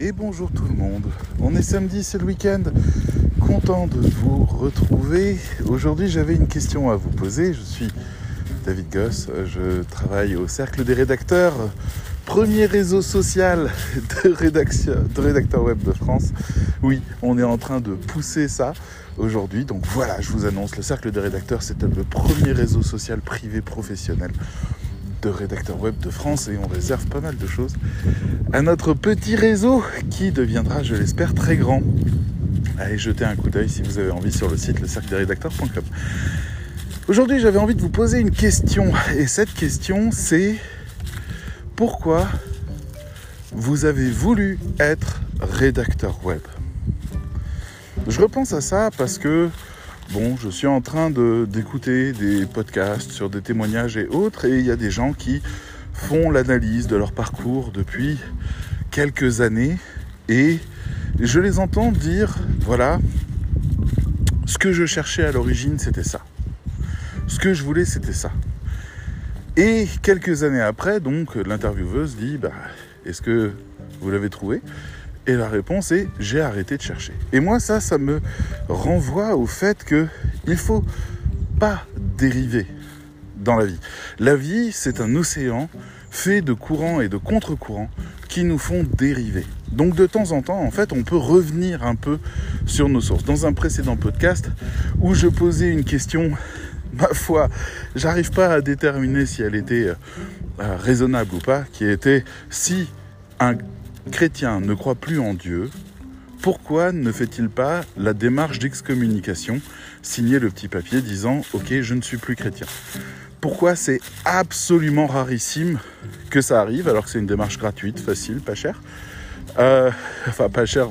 et bonjour tout le monde. On est samedi, c'est le week-end. Content de vous retrouver. Aujourd'hui, j'avais une question à vous poser. Je suis David Goss. Je travaille au Cercle des rédacteurs, premier réseau social de, rédaction, de rédacteurs web de France. Oui, on est en train de pousser ça aujourd'hui. Donc voilà, je vous annonce, le Cercle des rédacteurs, c'est le premier réseau social privé professionnel de rédacteurs web de France et on réserve pas mal de choses à notre petit réseau qui deviendra, je l'espère, très grand. Allez jeter un coup d'œil si vous avez envie sur le site le rédacteurs.com. Aujourd'hui, j'avais envie de vous poser une question et cette question c'est pourquoi vous avez voulu être rédacteur web? Je repense à ça parce que Bon, je suis en train d'écouter des podcasts sur des témoignages et autres, et il y a des gens qui font l'analyse de leur parcours depuis quelques années, et je les entends dire, voilà, ce que je cherchais à l'origine, c'était ça. Ce que je voulais, c'était ça. Et quelques années après, donc, l'intervieweuse dit, bah, est-ce que vous l'avez trouvé? Et la réponse est j'ai arrêté de chercher. Et moi ça, ça me renvoie au fait que il faut pas dériver dans la vie. La vie, c'est un océan fait de courants et de contre-courants qui nous font dériver. Donc de temps en temps, en fait, on peut revenir un peu sur nos sources. Dans un précédent podcast où je posais une question, ma foi, j'arrive pas à déterminer si elle était euh, raisonnable ou pas, qui était si un chrétien ne croit plus en Dieu, pourquoi ne fait-il pas la démarche d'excommunication, signer le petit papier disant Ok, je ne suis plus chrétien Pourquoi c'est absolument rarissime que ça arrive, alors que c'est une démarche gratuite, facile, pas chère euh, Enfin, pas chère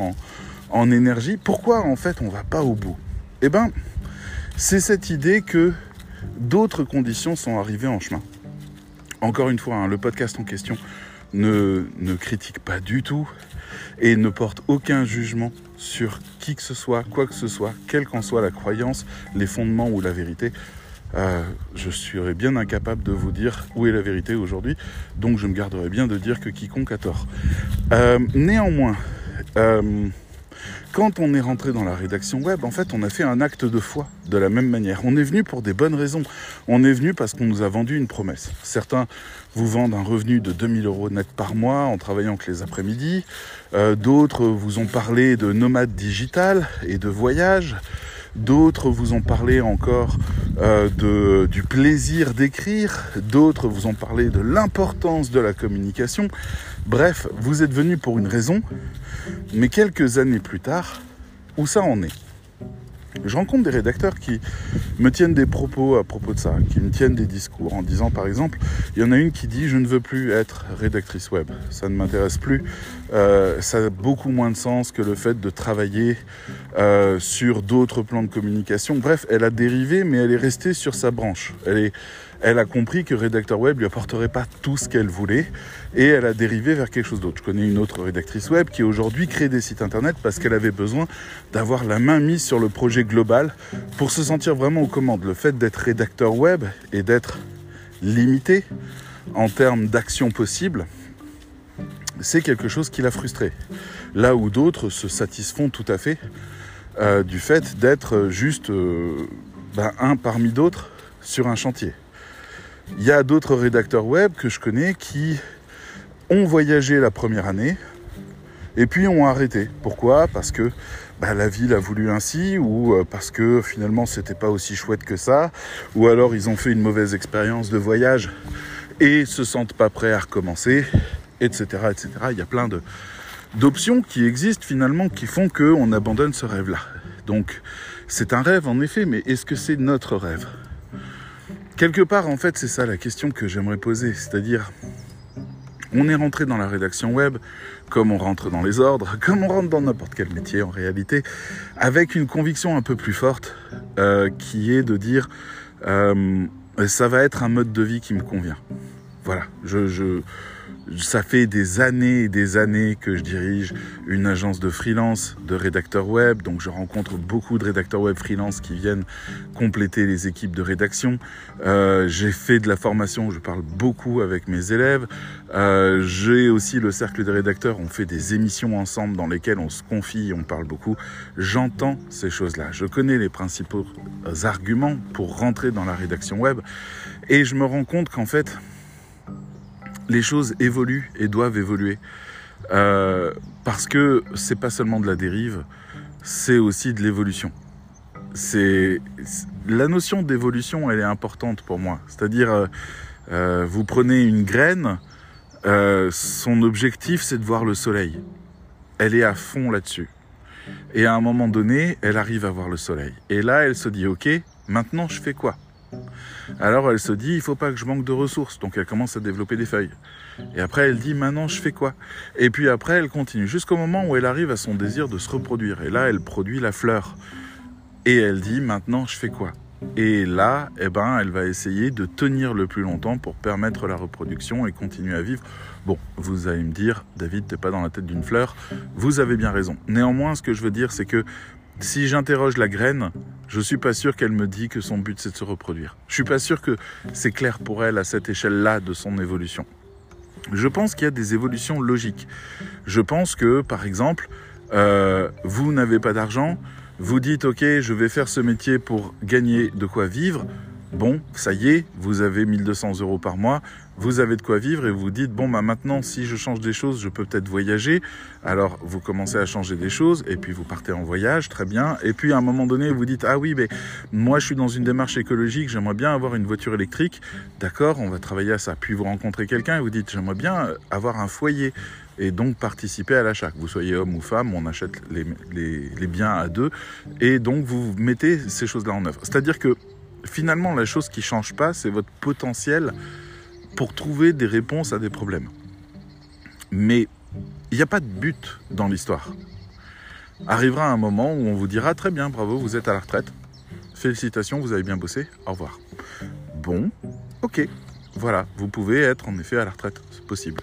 en, énergie. Pourquoi en fait on va pas au bout? Eh bien, c'est cette idée que d'autres conditions sont arrivées en chemin. Encore une fois, hein, le podcast en question ne, critique pas du tout et ne porte aucun jugement sur qui que ce soit, quoi que ce soit, quelle qu'en soit la croyance, les fondements ou la vérité. Euh, je serais bien incapable de vous dire où est la vérité aujourd'hui, donc je me garderai bien de dire que quiconque a tort. Euh, néanmoins, euh, quand on est rentré dans la rédaction web, en fait, on a fait un acte de foi de la même manière. On est venu pour des bonnes raisons. On est venu parce qu'on nous a vendu une promesse. Certains vous vendent un revenu de 2000 euros net par mois en travaillant que les après-midi. Euh, d'autres vous ont parlé de nomade digital et de voyage. D'autres vous ont parlé encore euh, du plaisir d'écrire. D'autres vous ont parlé de l'importance de la communication. Bref, vous êtes venu pour une raison. Mais quelques années plus tard, où ça en est? Je rencontre des rédacteurs qui me tiennent des propos à propos de ça, qui me tiennent des discours en disant par exemple, il y en a une qui dit je ne veux plus être rédactrice web, ça ne m'intéresse plus, euh, ça a beaucoup moins de sens que le fait de travailler euh, sur d'autres plans de communication. Bref, elle a dérivé mais elle est restée sur sa branche. Elle a compris que rédacteur web lui apporterait pas tout ce qu'elle voulait et elle a dérivé vers quelque chose d'autre. Je connais une autre rédactrice web qui aujourd'hui crée des sites internet parce qu'elle avait besoin d'avoir la main mise sur le projet global pour se sentir vraiment aux commandes. Le fait d'être rédacteur web et d'être limité en termes d'action possible, c'est quelque chose qui l'a frustré. Là où d'autres se satisfont tout à fait euh, du fait d'être juste euh, ben, un parmi d'autres sur un chantier. Il y a d'autres rédacteurs web que je connais qui ont voyagé la première année et puis ont arrêté. Pourquoi? Parce que bah, la ville a voulu ainsi, ou euh, parce que finalement c'était pas aussi chouette que ça, ou alors ils ont fait une mauvaise expérience de voyage et se sentent pas prêts à recommencer, etc., etc. Il y a plein de d'options qui existent finalement qui font qu'on abandonne ce rêve-là. Donc c'est un rêve en effet, mais est-ce que c'est notre rêve? Quelque part, en fait, c'est ça la question que j'aimerais poser. C'est-à-dire, on est rentré dans la rédaction web, comme on rentre dans les ordres, comme on rentre dans n'importe quel métier en réalité, avec une conviction un peu plus forte, euh, qui est de dire, euh, ça va être un mode de vie qui me convient. Voilà, je, je, ça fait des années et des années que je dirige une agence de freelance, de rédacteurs web. Donc je rencontre beaucoup de rédacteurs web freelance qui viennent compléter les équipes de rédaction. Euh, j'ai fait de la formation, je parle beaucoup avec mes élèves. Euh, j'ai aussi le cercle des rédacteurs, on fait des émissions ensemble dans lesquelles on se confie, on parle beaucoup. J'entends ces choses-là. Je connais les principaux arguments pour rentrer dans la rédaction web. Et je me rends compte qu'en fait, les choses évoluent et doivent évoluer. Euh, parce que c'est pas seulement de la dérive, c'est aussi de l'évolution. C'est la notion d'évolution, elle est importante pour moi. C'est-à-dire, euh, euh, vous prenez une graine, son objectif c'est de voir le soleil. Elle est à fond là-dessus. Et à un moment donné, elle arrive à voir le soleil. Et là, elle se dit, ok, maintenant je fais quoi? Alors elle se dit, il faut pas que je manque de ressources. Donc elle commence à développer des feuilles. Et après elle dit, maintenant je fais quoi? Et puis après elle continue jusqu'au moment où elle arrive à son désir de se reproduire. Et là elle produit la fleur. Et elle dit, maintenant je fais quoi? Et là, eh ben, elle va essayer de tenir le plus longtemps pour permettre la reproduction et continuer à vivre. Bon, vous allez me dire, David, t'es pas dans la tête d'une fleur. Vous avez bien raison. Néanmoins, ce que je veux dire, c'est que si j'interroge la graine, je suis pas sûr qu'elle me dit que son but c'est de se reproduire. Je suis pas sûr que c'est clair pour elle à cette échelle-là de son évolution. Je pense qu'il y a des évolutions logiques. Je pense que, par exemple, euh, vous n'avez pas d'argent, vous dites ok, je vais faire ce métier pour gagner de quoi vivre. Bon, ça y est, vous avez 1200 euros par mois, vous avez de quoi vivre et vous dites, bon, bah maintenant, si je change des choses, je peux peut-être voyager. Alors, vous commencez à changer des choses et puis vous partez en voyage, très bien. Et puis, à un moment donné, vous dites, ah oui, mais moi, je suis dans une démarche écologique, j'aimerais bien avoir une voiture électrique. D'accord, on va travailler à ça. Puis, vous rencontrez quelqu'un et vous dites, j'aimerais bien avoir un foyer et donc participer à l'achat. Que vous soyez homme ou femme, on achète les, les biens à deux et donc vous mettez ces choses-là en œuvre. C'est-à-dire que finalement, la chose qui change pas, c'est votre potentiel pour trouver des réponses à des problèmes. Mais il n'y a pas de but dans l'histoire. Arrivera un moment où on vous dira très bien, bravo, vous êtes à la retraite. Félicitations, vous avez bien bossé. Au revoir. Bon, ok, voilà, vous pouvez être en effet à la retraite, c'est possible.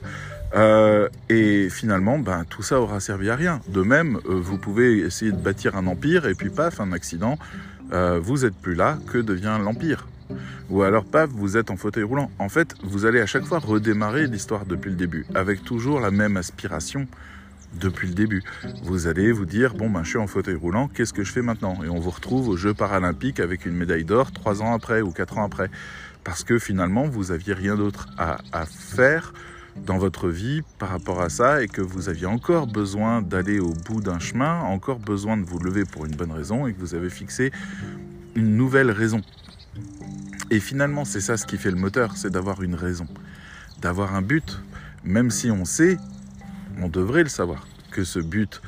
Euh, et finalement, ben, tout ça aura servi à rien. De même, euh, vous pouvez essayer de bâtir un empire et puis paf, un accident, euh, vous êtes plus là, que devient l'Empire Ou alors, paf, vous êtes en fauteuil roulant. En fait, vous allez à chaque fois redémarrer l'histoire depuis le début, avec toujours la même aspiration depuis le début. Vous allez vous dire, bon, ben, je suis en fauteuil roulant, qu'est-ce que je fais maintenant? Et on vous retrouve aux Jeux paralympiques avec une médaille d'or trois ans après ou quatre ans après. Parce que finalement, vous aviez rien d'autre à, à faire dans votre vie par rapport à ça et que vous aviez encore besoin d'aller au bout d'un chemin, encore besoin de vous lever pour une bonne raison et que vous avez fixé une nouvelle raison. Et finalement, c'est ça ce qui fait le moteur, c'est d'avoir une raison, d'avoir un but, même si on sait, on devrait le savoir, que ce but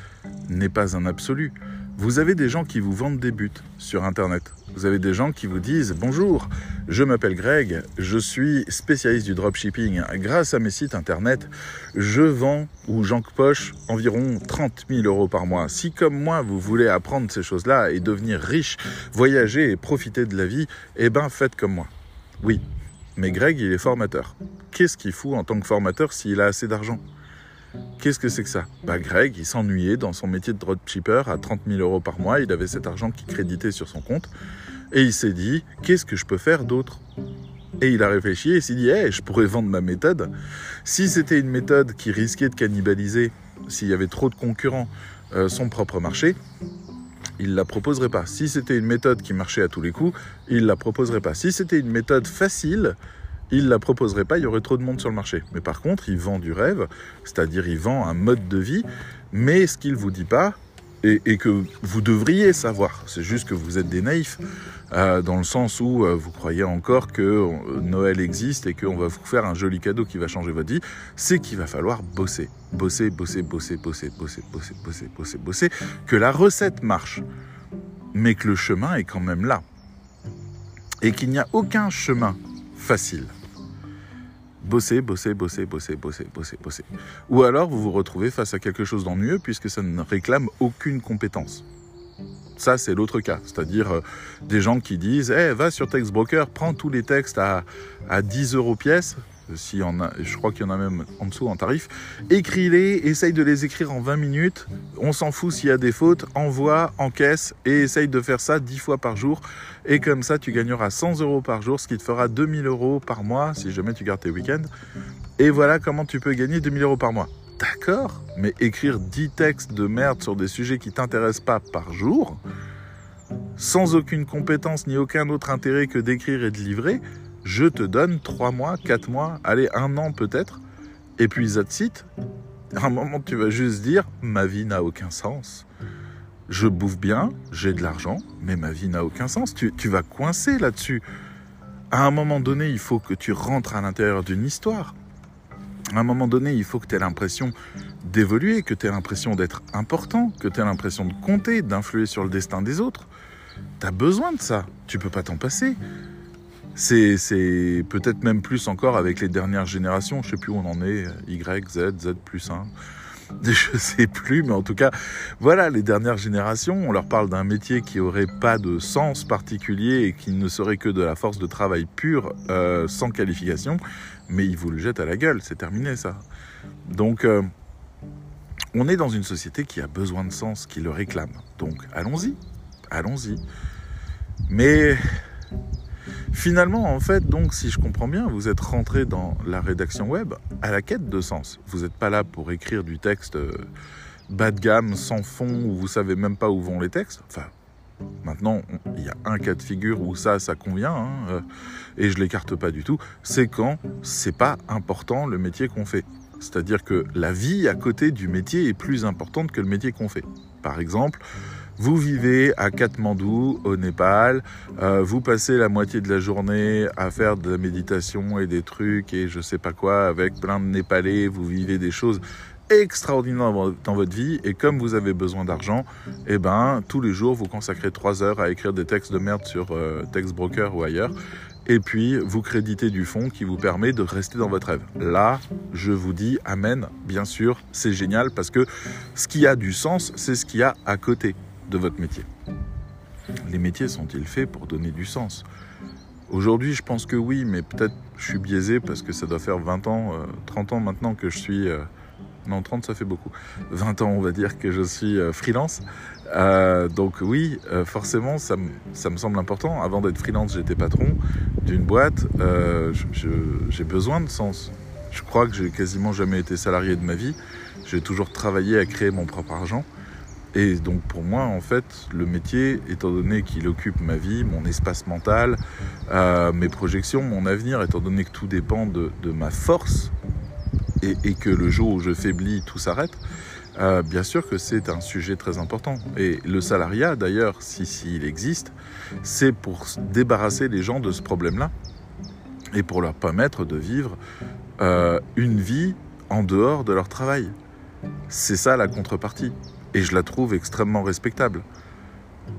n'est pas un absolu. Vous avez des gens qui vous vendent des buts sur Internet. Vous avez des gens qui vous disent Bonjour, je m'appelle Greg, je suis spécialiste du dropshipping. Grâce à mes sites Internet, je vends ou j'enpoche environ 30 000 euros par mois. Si comme moi, vous voulez apprendre ces choses-là et devenir riche, voyager et profiter de la vie, eh ben faites comme moi. Oui, mais Greg, il est formateur. Qu'est-ce qu'il fout en tant que formateur s'il a assez d'argent? Qu'est-ce que c'est que ça? Bah Greg, il s'ennuyait dans son métier de dropshipper à 30 000 euros par mois. Il avait cet argent qui créditait sur son compte. Et il s'est dit, qu'est-ce que je peux faire d'autre? Et il a réfléchi et s'est dit, hey, je pourrais vendre ma méthode. Si c'était une méthode qui risquait de cannibaliser, s'il y avait trop de concurrents, euh, son propre marché, il ne la proposerait pas. Si c'était une méthode qui marchait à tous les coups, il ne la proposerait pas. Si c'était une méthode facile, il la proposerait pas, il y aurait trop de monde sur le marché. Mais par contre, il vend du rêve, c'est-à-dire il vend un mode de vie, mais ce qu'il vous dit pas, et, que vous devriez savoir, c'est juste que vous êtes des naïfs, euh, dans le sens où euh, vous croyez encore que euh, Noël existe et qu'on va vous faire un joli cadeau qui va changer votre vie, c'est qu'il va falloir bosser, bosser, bosser, bosser, bosser, bosser, bosser, bosser, bosser, bosser, que la recette marche, mais que le chemin est quand même là. Et qu'il n'y a aucun chemin facile bosser, bosser, bosser, bosser, bosser, bosser, bosser. Ou alors vous vous retrouvez face à quelque chose d'ennuyeux puisque ça ne réclame aucune compétence. Ça, c'est l'autre cas, c'est-à-dire euh, des gens qui disent hey, va sur Textbroker, prends tous les textes à, à 10 euros pièce, en a, je crois qu'il y en a même en dessous en tarif. Écris-les, essaye de les écrire en 20 minutes. On s'en fout s'il y a des fautes, envoie, encaisse et essaye de faire ça 10 fois par jour. Et comme ça, tu gagneras 100 euros par jour, ce qui te fera 2000 euros par mois si jamais tu gardes tes week-ends. Et voilà comment tu peux gagner 2000 euros par mois. D'accord, mais écrire 10 textes de merde sur des sujets qui t'intéressent pas par jour, sans aucune compétence ni aucun autre intérêt que d'écrire et de livrer, je te donne 3 mois, 4 mois, allez, un an peut-être, et puis it. À un moment, tu vas juste dire, ma vie n'a aucun sens. Je bouffe bien, j'ai de l'argent, mais ma vie n'a aucun sens. Tu, tu vas coincer là-dessus. À un moment donné, il faut que tu rentres à l'intérieur d'une histoire. À un moment donné, il faut que tu aies l'impression d'évoluer, que tu aies l'impression d'être important, que tu aies l'impression de compter, d'influer sur le destin des autres. Tu as besoin de ça. Tu peux pas t'en passer. C'est peut-être même plus encore avec les dernières générations. Je sais plus où on en est. Y, Z, Z plus 1. Je sais plus, mais en tout cas, voilà, les dernières générations, on leur parle d'un métier qui aurait pas de sens particulier et qui ne serait que de la force de travail pure, euh, sans qualification, mais ils vous le jettent à la gueule, c'est terminé ça. Donc, euh, on est dans une société qui a besoin de sens, qui le réclame. Donc, allons-y, allons-y. Mais Finalement, en fait, donc, si je comprends bien, vous êtes rentré dans la rédaction web à la quête de sens. Vous n'êtes pas là pour écrire du texte euh, bas de gamme, sans fond, où vous savez même pas où vont les textes. Enfin, maintenant, il y a un cas de figure où ça, ça convient, hein, euh, et je l'écarte pas du tout. C'est quand c'est pas important le métier qu'on fait. C'est-à-dire que la vie à côté du métier est plus importante que le métier qu'on fait. Par exemple, vous vivez à Katmandou, au Népal, euh, vous passez la moitié de la journée à faire de la méditation et des trucs et je sais pas quoi avec plein de Népalais, vous vivez des choses extraordinaires dans votre vie et comme vous avez besoin d'argent, eh ben tous les jours vous consacrez trois heures à écrire des textes de merde sur euh, Textbroker ou ailleurs. Et puis vous créditez du fonds qui vous permet de rester dans votre rêve. Là, je vous dis amen, bien sûr, c'est génial parce que ce qui a du sens, c'est ce qu'il y a à côté de votre métier. Les métiers sont-ils faits pour donner du sens? Aujourd'hui, je pense que oui, mais peut-être je suis biaisé parce que ça doit faire 20 ans, 30 euh, ans maintenant que je suis... Euh, non, 30, ça fait beaucoup. 20 ans, on va dire que je suis euh, freelance. donc oui, forcément, ça, me semble important. Avant d'être freelance, j'étais patron d'une boîte. j'ai besoin de sens. Je crois que j'ai quasiment jamais été salarié de ma vie. J'ai toujours travaillé à créer mon propre argent. Et donc pour moi, en fait, le métier, étant donné qu'il occupe ma vie, mon espace mental, euh, mes projections, mon avenir, étant donné que tout dépend de, ma force, et, que le jour où je faiblis, tout s'arrête, euh, bien sûr que c'est un sujet très important. Et le salariat, d'ailleurs, si s'il existe, c'est pour débarrasser les gens de ce problème-là, et pour leur permettre de vivre euh, une vie en dehors de leur travail. C'est ça la contrepartie et je la trouve extrêmement respectable.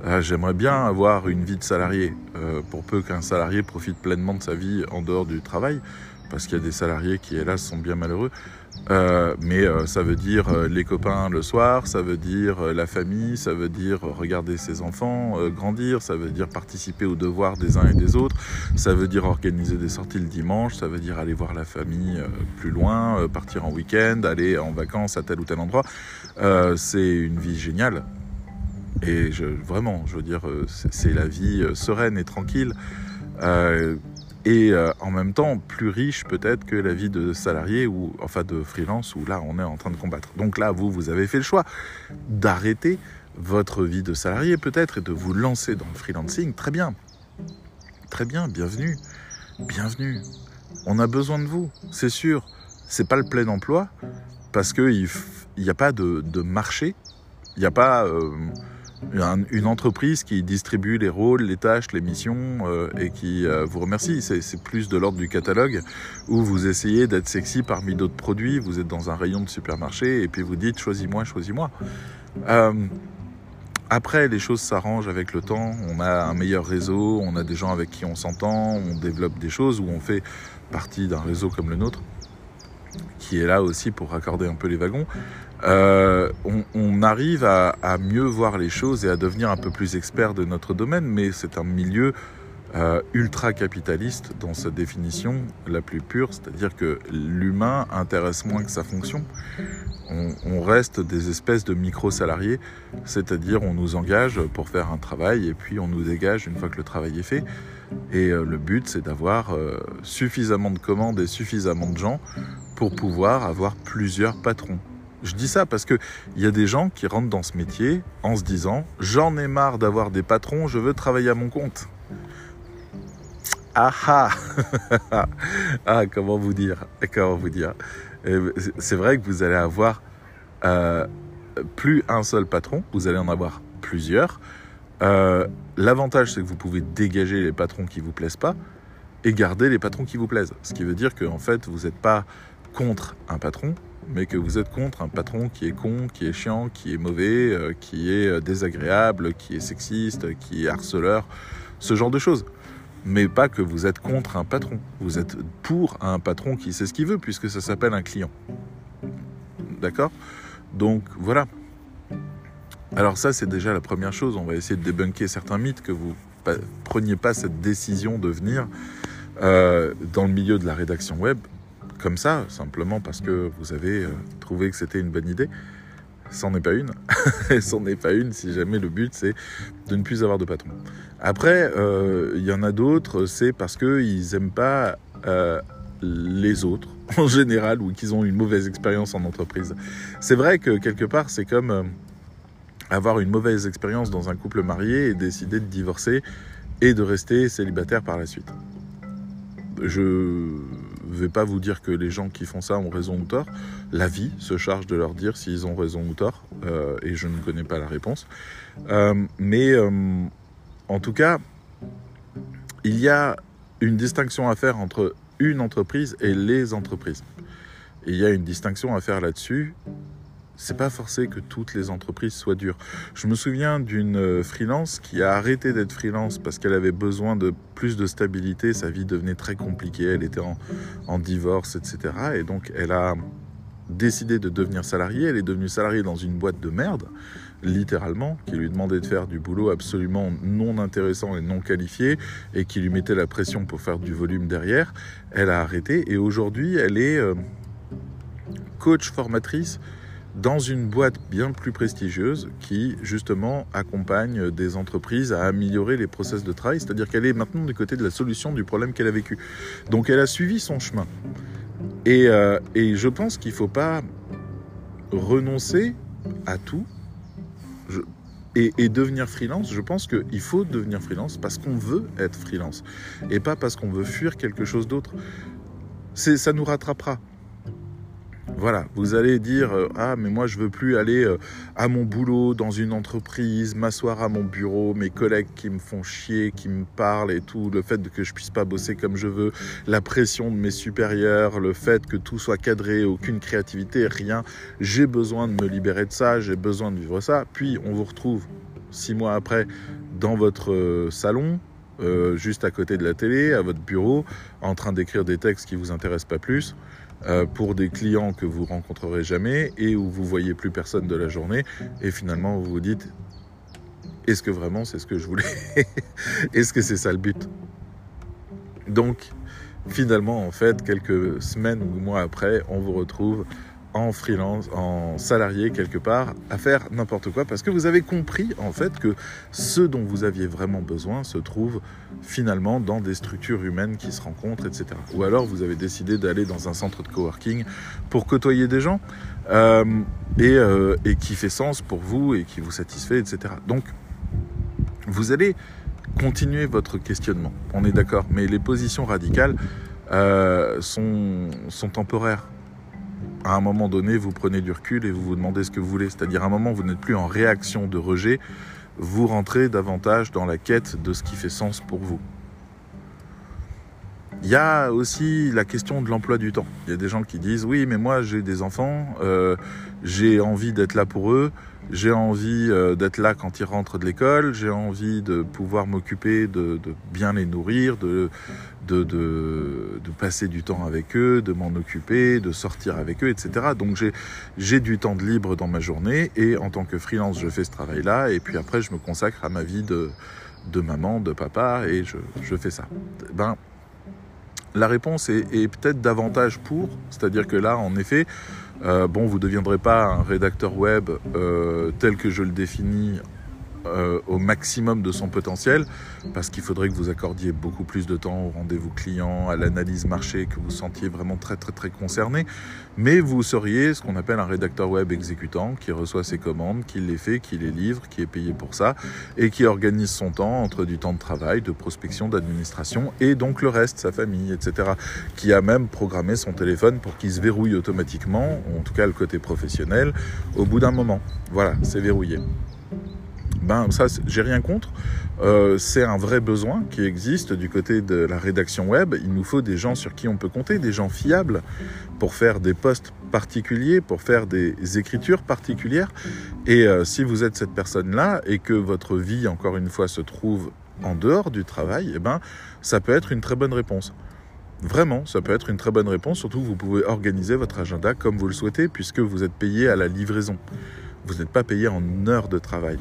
Euh, j'aimerais bien avoir une vie de salarié, euh, pour peu qu'un salarié profite pleinement de sa vie en dehors du travail, parce qu'il y a des salariés qui, hélas, sont bien malheureux. Euh, mais ça veut dire les copains le soir, ça veut dire la famille, ça veut dire regarder ses enfants grandir, ça veut dire participer aux devoirs des uns et des autres, ça veut dire organiser des sorties le dimanche, ça veut dire aller voir la famille plus loin, partir en week-end, aller en vacances à tel ou tel endroit. c'est une vie géniale. Et vraiment, je veux dire, c'est la vie sereine et tranquille et euh, en même temps plus riche peut-être que la vie de salarié ou enfin de freelance où là on est en train de combattre. Donc là vous vous avez fait le choix d'arrêter votre vie de salarié peut-être et de vous lancer dans le freelancing. Très bien, très bien, bienvenue, bienvenue. On a besoin de vous, c'est sûr. C'est pas le plein emploi parce qu'il n'y a pas de, marché, il n'y a pas euh, une entreprise qui distribue les rôles, les tâches, les missions euh, et qui euh, vous remercie. C'est plus de l'ordre du catalogue où vous essayez d'être sexy parmi d'autres produits. Vous êtes dans un rayon de supermarché et puis vous dites choisis-moi, choisis-moi. Euh, après, les choses s'arrangent avec le temps. On a un meilleur réseau, on a des gens avec qui on s'entend, on développe des choses où on fait partie d'un réseau comme le nôtre qui est là aussi pour raccorder un peu les wagons. Euh, on, arrive à, mieux voir les choses et à devenir un peu plus expert de notre domaine, mais c'est un milieu euh, ultra-capitaliste dans sa définition la plus pure, c'est-à-dire que l'humain intéresse moins que sa fonction. On, reste des espèces de micro-salariés, c'est-à-dire on nous engage pour faire un travail et puis on nous dégage une fois que le travail est fait. Et euh, le but, c'est d'avoir euh, suffisamment de commandes et suffisamment de gens pour pouvoir avoir plusieurs patrons. Je dis ça parce qu'il y a des gens qui rentrent dans ce métier en se disant J'en ai marre d'avoir des patrons, je veux travailler à mon compte. Ah ah Ah, comment vous dire Comment vous dire C'est vrai que vous allez avoir euh, plus un seul patron, vous allez en avoir plusieurs. Euh, l'avantage, c'est que vous pouvez dégager les patrons qui vous plaisent pas et garder les patrons qui vous plaisent. Ce qui veut dire qu'en fait, vous n'êtes pas contre un patron, mais que vous êtes contre un patron qui est con, qui est chiant, qui est mauvais, euh, qui est euh, désagréable, qui est sexiste, qui est harceleur, ce genre de choses. Mais pas que vous êtes contre un patron. Vous êtes pour un patron qui sait ce qu'il veut, puisque ça s'appelle un client. D'accord? Donc voilà. Alors ça, c'est déjà la première chose. On va essayer de débunker certains mythes, que vous preniez pas cette décision de venir euh, dans le milieu de la rédaction web comme ça, simplement parce que vous avez euh, trouvé que c'était une bonne idée. C'en est pas une. C'en est pas une si jamais le but c'est de ne plus avoir de patron. Après, euh, il y en a d'autres, c'est parce qu'ils n'aiment pas euh, les autres en général ou qu'ils ont une mauvaise expérience en entreprise. C'est vrai que quelque part, c'est comme avoir une mauvaise expérience dans un couple marié et décider de divorcer et de rester célibataire par la suite. Je ne vais pas vous dire que les gens qui font ça ont raison ou tort. La vie se charge de leur dire s'ils ont raison ou tort, euh, et je ne connais pas la réponse. Euh, mais euh, en tout cas, il y a une distinction à faire entre une entreprise et les entreprises. il y a une distinction à faire là-dessus c'est pas forcé que toutes les entreprises soient dures. Je me souviens d'une euh, freelance qui a arrêté d'être freelance parce qu'elle avait besoin de plus de stabilité, sa vie devenait très compliquée, elle était en, divorce, etc. Et donc elle a décidé de devenir salariée, elle est devenue salariée dans une boîte de merde, littéralement, qui lui demandait de faire du boulot absolument non intéressant et non qualifié, et qui lui mettait la pression pour faire du volume derrière. Elle a arrêté et aujourd'hui elle est euh, coach formatrice dans une boîte bien plus prestigieuse qui justement accompagne des entreprises à améliorer les process de travail, c'est-à-dire qu'elle est maintenant du côté de la solution du problème qu'elle a vécu. Donc elle a suivi son chemin. Et, euh, je pense qu'il ne faut pas renoncer à tout et, et, devenir freelance. Je pense qu'il faut devenir freelance parce qu'on veut être freelance et pas parce qu'on veut fuir quelque chose d'autre. Ça nous rattrapera. Voilà, vous allez dire euh, ah mais moi je veux plus aller euh, à mon boulot dans une entreprise, m'asseoir à mon bureau, mes collègues qui me font chier, qui me parlent et tout, le fait que je puisse pas bosser comme je veux, la pression de mes supérieurs, le fait que tout soit cadré, aucune créativité, rien. J'ai besoin de me libérer de ça, j'ai besoin de vivre ça. Puis on vous retrouve six mois après dans votre euh, salon, juste à côté de la télé, à votre bureau, en train d'écrire des textes qui vous intéressent pas plus. Euh, pour des clients que vous rencontrerez jamais et où vous voyez plus personne de la journée. Et finalement vous vous dites est-ce que vraiment c'est ce que je voulais Est-ce que c'est ça le but? Donc finalement en fait quelques semaines ou mois après on vous retrouve en freelance, en salarié quelque part, à faire n'importe quoi, parce que vous avez compris en fait que ce dont vous aviez vraiment besoin se trouve finalement dans des structures humaines qui se rencontrent, etc. Ou alors vous avez décidé d'aller dans un centre de coworking pour côtoyer des gens euh, et, euh, et qui fait sens pour vous et qui vous satisfait, etc. Donc vous allez continuer votre questionnement, on est d'accord, mais les positions radicales euh, sont temporaires à un moment donné, vous prenez du recul et vous vous demandez ce que vous voulez. C'est-à-dire à un moment, vous n'êtes plus en réaction de rejet, vous rentrez davantage dans la quête de ce qui fait sens pour vous. Il y a aussi la question de l'emploi du temps. Il y a des gens qui disent oui, mais moi j'ai des enfants, euh, j'ai envie d'être là pour eux, j'ai envie euh, d'être là quand ils rentrent de l'école, j'ai envie de pouvoir m'occuper de, de, bien les nourrir, de, de, de, de, passer du temps avec eux, de m'en occuper, de sortir avec eux, etc. Donc j'ai du temps de libre dans ma journée et en tant que freelance, je fais ce travail-là et puis après je me consacre à ma vie de de maman, de papa, et je, fais ça. Ben, la réponse est, peut-être davantage pour, c'est-à-dire que là, en effet, euh, bon, vous ne deviendrez pas un rédacteur web euh, tel que je le définis euh, au maximum de son potentiel, parce qu'il faudrait que vous accordiez beaucoup plus de temps au rendez-vous client, à l'analyse marché, que vous sentiez vraiment très très très concerné. Mais vous seriez ce qu'on appelle un rédacteur web exécutant, qui reçoit ses commandes, qui les fait, qui les livre, qui est payé pour ça, et qui organise son temps entre du temps de travail, de prospection, d'administration, et donc le reste, sa famille, etc. Qui a même programmé son téléphone pour qu'il se verrouille automatiquement, en tout cas le côté professionnel, au bout d'un moment. Voilà, c'est verrouillé ben ça, j'ai rien contre. Euh, c'est un vrai besoin qui existe du côté de la rédaction web. Il nous faut des gens sur qui on peut compter, des gens fiables pour faire des posts particuliers, pour faire des écritures particulières. Et euh, si vous êtes cette personne-là et que votre vie, encore une fois, se trouve en dehors du travail, eh ben, ça peut être une très bonne réponse. Vraiment, ça peut être une très bonne réponse, surtout vous pouvez organiser votre agenda comme vous le souhaitez, puisque vous êtes payé à la livraison. Vous n'êtes pas payé en heures de travail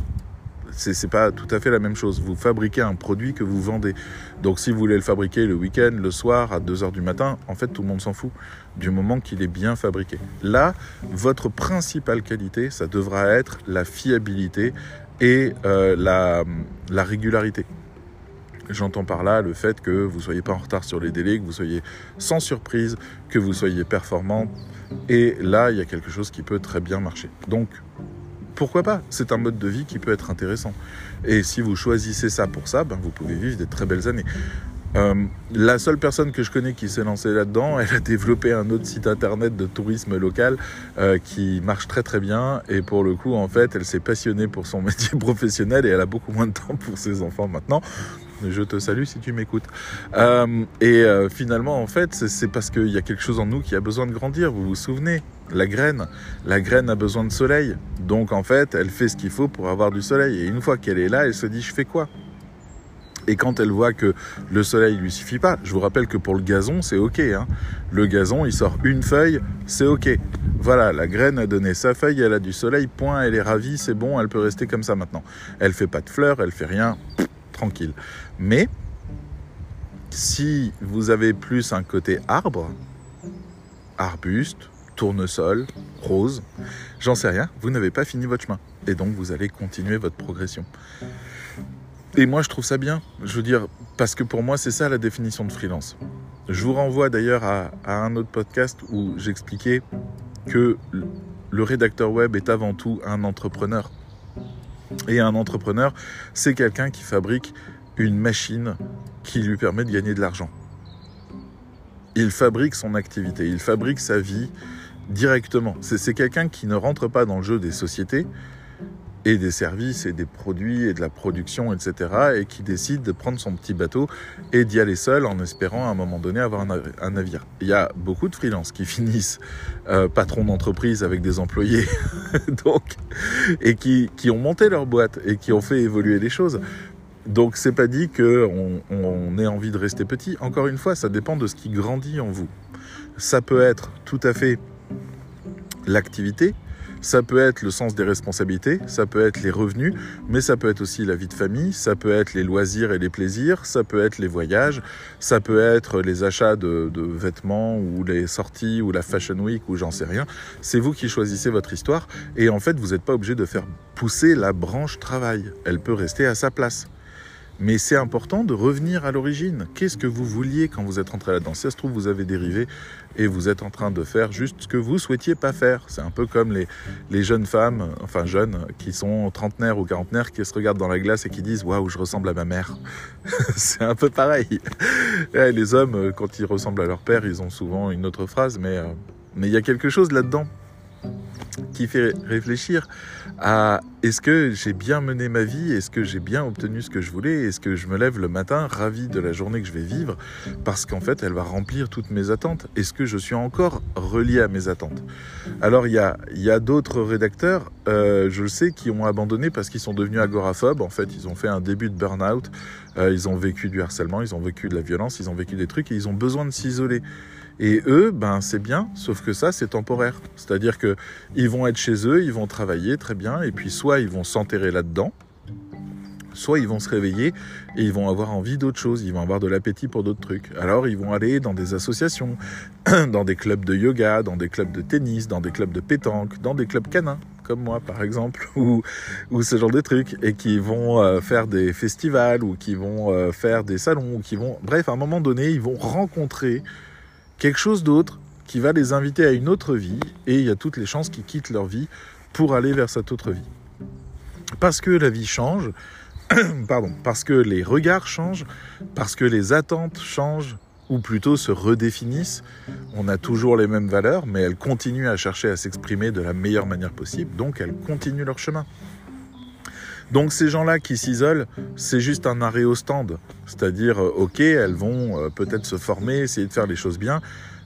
c'est pas tout à fait la même chose. Vous fabriquez un produit que vous vendez. Donc si vous voulez le fabriquer le week-end, le soir, à 2h du matin, en fait tout le monde s'en fout du moment qu'il est bien fabriqué. Là, votre principale qualité, ça devra être la fiabilité et euh, la, la régularité. J'entends par là le fait que vous ne soyez pas en retard sur les délais, que vous soyez sans surprise, que vous soyez performant. Et là, il y a quelque chose qui peut très bien marcher. Donc, pourquoi pas? C'est un mode de vie qui peut être intéressant. Et si vous choisissez ça pour ça, ben vous pouvez vivre des très belles années. Euh, la seule personne que je connais qui s'est lancée là-dedans, elle a développé un autre site internet de tourisme local euh, qui marche très très bien. Et pour le coup, en fait, elle s'est passionnée pour son métier professionnel et elle a beaucoup moins de temps pour ses enfants maintenant. Je te salue si tu m'écoutes. Euh, et finalement, en fait, c'est parce qu'il y a quelque chose en nous qui a besoin de grandir. Vous vous souvenez? La graine. La graine a besoin de soleil. Donc en fait, elle fait ce qu'il faut pour avoir du soleil. Et une fois qu'elle est là, elle se dit je fais quoi? Et quand elle voit que le soleil lui suffit pas, je vous rappelle que pour le gazon, c'est ok. Hein. Le gazon, il sort une feuille, c'est ok. Voilà, la graine a donné sa feuille, elle a du soleil, point, elle est ravie, c'est bon, elle peut rester comme ça maintenant. Elle fait pas de fleurs, elle fait rien, Mais si vous avez plus un côté arbre, arbuste, tournesol, rose, j'en sais rien, vous n'avez pas fini votre chemin. Et donc vous allez continuer votre progression. Et moi je trouve ça bien, je veux dire, parce que pour moi c'est ça la définition de freelance. Je vous renvoie d'ailleurs à, un autre podcast où j'expliquais que le rédacteur web est avant tout un entrepreneur. Et un entrepreneur, c'est quelqu'un qui fabrique une machine qui lui permet de gagner de l'argent. Il fabrique son activité, il fabrique sa vie, directement. C'est quelqu'un qui ne rentre pas dans le jeu des sociétés et des services et des produits et de la production, etc. et qui décide de prendre son petit bateau et d'y aller seul en espérant à un moment donné avoir un, navire. Il y a beaucoup de freelances qui finissent euh, patrons d'entreprise avec des employés donc, et qui, qui ont monté leur boîte et qui ont fait évoluer les choses. Donc c'est pas dit qu'on on ait envie de rester petit. Encore une fois, ça dépend de ce qui grandit en vous. Ça peut être tout à fait l'activité, ça peut être le sens des responsabilités, ça peut être les revenus, mais ça peut être aussi la vie de famille, ça peut être les loisirs et les plaisirs, ça peut être les voyages, ça peut être les achats de, vêtements ou les sorties ou la fashion week ou j'en sais rien. C'est vous qui choisissez votre histoire et en fait vous n'êtes pas obligé de faire pousser la branche travail. Elle peut rester à sa place. Mais c'est important de revenir à l'origine. Qu'est-ce que vous vouliez quand vous êtes rentré là-dedans? Si ça se trouve, vous avez dérivé et vous êtes en train de faire juste ce que vous souhaitiez pas faire. C'est un peu comme les, les jeunes femmes, enfin jeunes, qui sont trentenaires ou quarantenaires, qui se regardent dans la glace et qui disent Waouh, je ressemble à ma mère. c'est un peu pareil. les hommes, quand ils ressemblent à leur père, ils ont souvent une autre phrase, mais euh, mais il y a quelque chose là-dedans qui fait réfléchir à est-ce que j'ai bien mené ma vie, est-ce que j'ai bien obtenu ce que je voulais, est-ce que je me lève le matin ravi de la journée que je vais vivre? Parce qu'en fait elle va remplir toutes mes attentes, est-ce que je suis encore relié à mes attentes? Alors il y a, y a d'autres rédacteurs, euh, je le sais, qui ont abandonné parce qu'ils sont devenus agoraphobes, en fait ils ont fait un début de burn-out, euh, ils ont vécu du harcèlement, ils ont vécu de la violence, ils ont vécu des trucs et ils ont besoin de s'isoler. Et eux, ben c'est bien, sauf que ça c'est temporaire. C'est-à-dire que ils vont être chez eux, ils vont travailler très bien, et puis soit ils vont s'enterrer là-dedans, soit ils vont se réveiller et ils vont avoir envie d'autre chose, ils vont avoir de l'appétit pour d'autres trucs. Alors ils vont aller dans des associations, dans des clubs de yoga, dans des clubs de tennis, dans des clubs de pétanque, dans des clubs canins comme moi par exemple, ou, ce genre de trucs, et qui vont euh, faire des festivals, ou qui vont euh, faire des salons, ou qui vont... Bref, à un moment donné, ils vont rencontrer quelque chose d'autre qui va les inviter à une autre vie, et il y a toutes les chances qu'ils quittent leur vie pour aller vers cette autre vie. Parce que la vie change, pardon, parce que les regards changent, parce que les attentes changent, ou plutôt se redéfinissent. On a toujours les mêmes valeurs, mais elles continuent à chercher à s'exprimer de la meilleure manière possible, donc elles continuent leur chemin. Donc ces gens-là qui s'isolent, c'est juste un arrêt au stand. C'est-à-dire, euh, ok, elles vont euh, peut-être se former, essayer de faire les choses bien,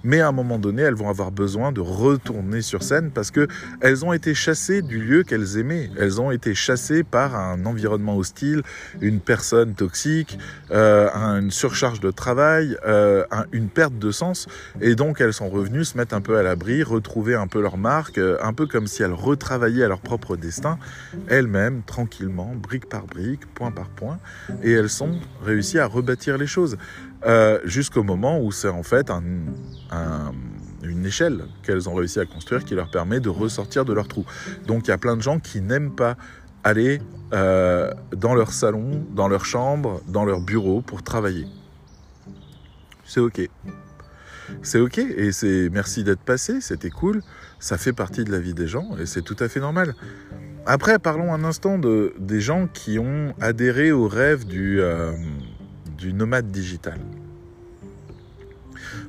mais à un moment donné, elles vont avoir besoin de retourner sur scène parce que elles ont été chassées du lieu qu'elles aimaient. Elles ont été chassées par un environnement hostile, une personne toxique, euh, une surcharge de travail, euh, une perte de sens, et donc elles sont revenues se mettre un peu à l'abri, retrouver un peu leur marque, euh, un peu comme si elles retravaillaient à leur propre destin, elles-mêmes, tranquillement, brique par brique, point par point, et elles sont réussies à rebâtir les choses. Euh, jusqu'au moment où c'est en fait une échelle qu'elles ont réussi à construire qui leur permet de ressortir de leur trou. Donc il y a plein de gens qui n'aiment pas aller euh, dans leur salon, dans leur chambre, dans leur bureau pour travailler. C'est ok. C'est ok et c'est merci d'être passé, c'était cool, ça fait partie de la vie des gens et c'est tout à fait normal. Après, parlons un instant de, des gens qui ont adhéré au rêve du, euh, du nomade digital.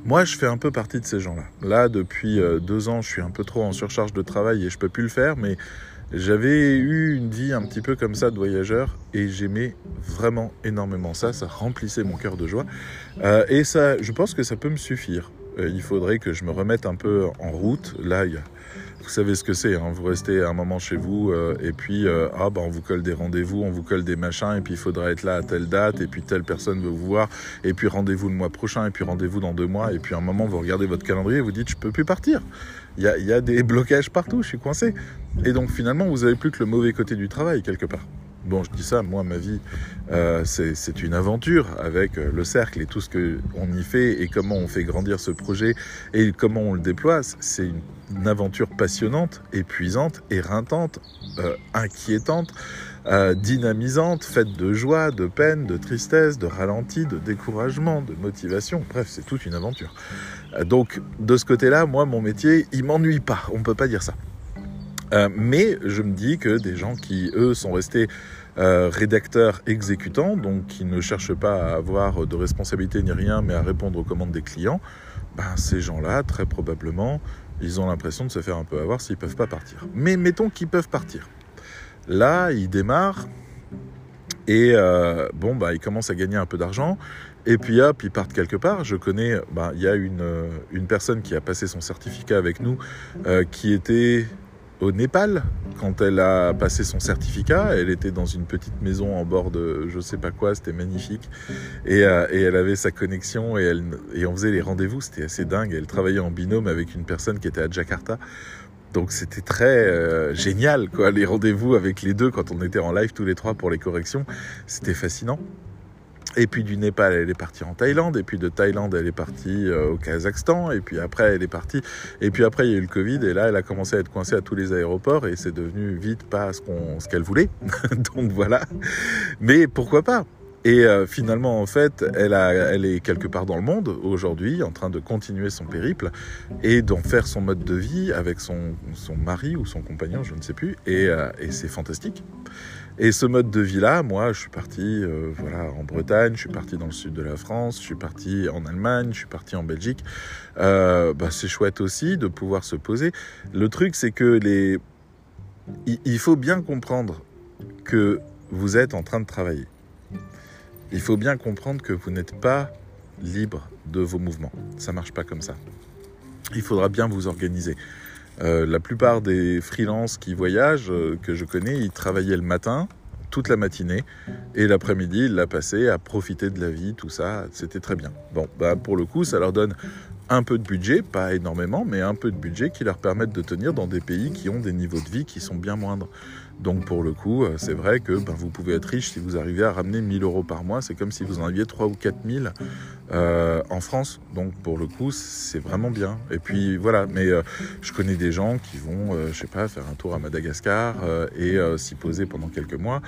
Moi, je fais un peu partie de ces gens-là. Là, depuis euh, deux ans, je suis un peu trop en surcharge de travail et je peux plus le faire, mais j'avais eu une vie un petit peu comme ça de voyageur et j'aimais vraiment énormément ça. Ça remplissait mon cœur de joie. Euh, et ça, je pense que ça peut me suffire. Euh, il faudrait que je me remette un peu en route. Là, il y a vous savez ce que c'est, hein. vous restez un moment chez vous euh, et puis euh, ah, bah, on vous colle des rendez-vous, on vous colle des machins et puis il faudra être là à telle date et puis telle personne veut vous voir et puis rendez-vous le mois prochain et puis rendez-vous dans deux mois et puis à un moment vous regardez votre calendrier et vous dites je peux plus partir. Il y a, y a des blocages partout, je suis coincé. Et donc finalement vous avez plus que le mauvais côté du travail quelque part. Bon, je dis ça, moi, ma vie, euh, c'est une aventure avec euh, le cercle et tout ce qu'on y fait et comment on fait grandir ce projet et comment on le déploie. C'est une, aventure passionnante, épuisante, éreintante, euh, inquiétante, dynamisante, faite de joie, de peine, de tristesse, de ralenti, de découragement, de motivation. Bref, c'est toute une aventure. donc, de ce côté-là, moi, mon métier, il m'ennuie pas. On ne peut pas dire ça. Euh, mais je me dis que des gens qui, eux, sont restés euh, rédacteurs exécutants, donc qui ne cherchent pas à avoir de responsabilité ni rien, mais à répondre aux commandes des clients, ben, ces gens-là, très probablement, ils ont l'impression de se faire un peu avoir s'ils ne peuvent pas partir. Mais mettons qu'ils peuvent partir. Là, ils démarrent et euh, bon, bah, ils commencent à gagner un peu d'argent. Et puis hop, ils partent quelque part. Je connais, bah, il y a une, une personne qui a passé son certificat avec nous, qui était au Népal quand elle a passé son certificat. Elle était dans une petite maison en bord de je sais pas quoi, c'était magnifique. Et, euh, elle avait sa connexion et, elle, et on faisait les rendez-vous, c'était assez dingue. Elle travaillait en binôme avec une personne qui était à Jakarta. Donc c'était très euh, génial, quoi, les rendez-vous avec les deux quand on était en live tous les trois pour les corrections. C'était fascinant. Et puis du Népal, elle est partie en Thaïlande. Et puis de Thaïlande, elle est partie euh, au Kazakhstan. Et puis après, elle est partie. Et puis après, il y a eu le Covid. Et là, elle a commencé à être coincée à tous les aéroports. Et c'est devenu vite pas ce qu'on, ce qu'elle voulait. Donc voilà. Mais pourquoi pas? Et euh, finalement, en fait, elle, a, elle est quelque part dans le monde aujourd'hui, en train de continuer son périple et d'en faire son mode de vie avec son, son mari ou son compagnon, je ne sais plus. Et, euh, et c'est fantastique. Et ce mode de vie-là, moi, je suis parti euh, voilà, en Bretagne, je suis parti dans le sud de la France, je suis parti en Allemagne, je suis parti en Belgique. Euh, bah, c'est chouette aussi de pouvoir se poser. Le truc, c'est que les... il faut bien comprendre que vous êtes en train de travailler. Il faut bien comprendre que vous n'êtes pas libre de vos mouvements. Ça marche pas comme ça. Il faudra bien vous organiser. Euh, la plupart des freelances qui voyagent, euh, que je connais, ils travaillaient le matin, toute la matinée. Et l'après-midi, il l'a passé à profiter de la vie, tout ça. C'était très bien. Bon, bah, pour le coup, ça leur donne un peu de budget, pas énormément, mais un peu de budget qui leur permettent de tenir dans des pays qui ont des niveaux de vie qui sont bien moindres. Donc pour le coup, euh, c'est vrai que ben, vous pouvez être riche si vous arrivez à ramener 1000 euros par mois. C'est comme si vous en aviez 3 ou 4000 euh, en France. Donc pour le coup, c'est vraiment bien. Et puis voilà, mais euh, je connais des gens qui vont, je sais pas, faire un tour à Madagascar et s'y poser pendant quelques mois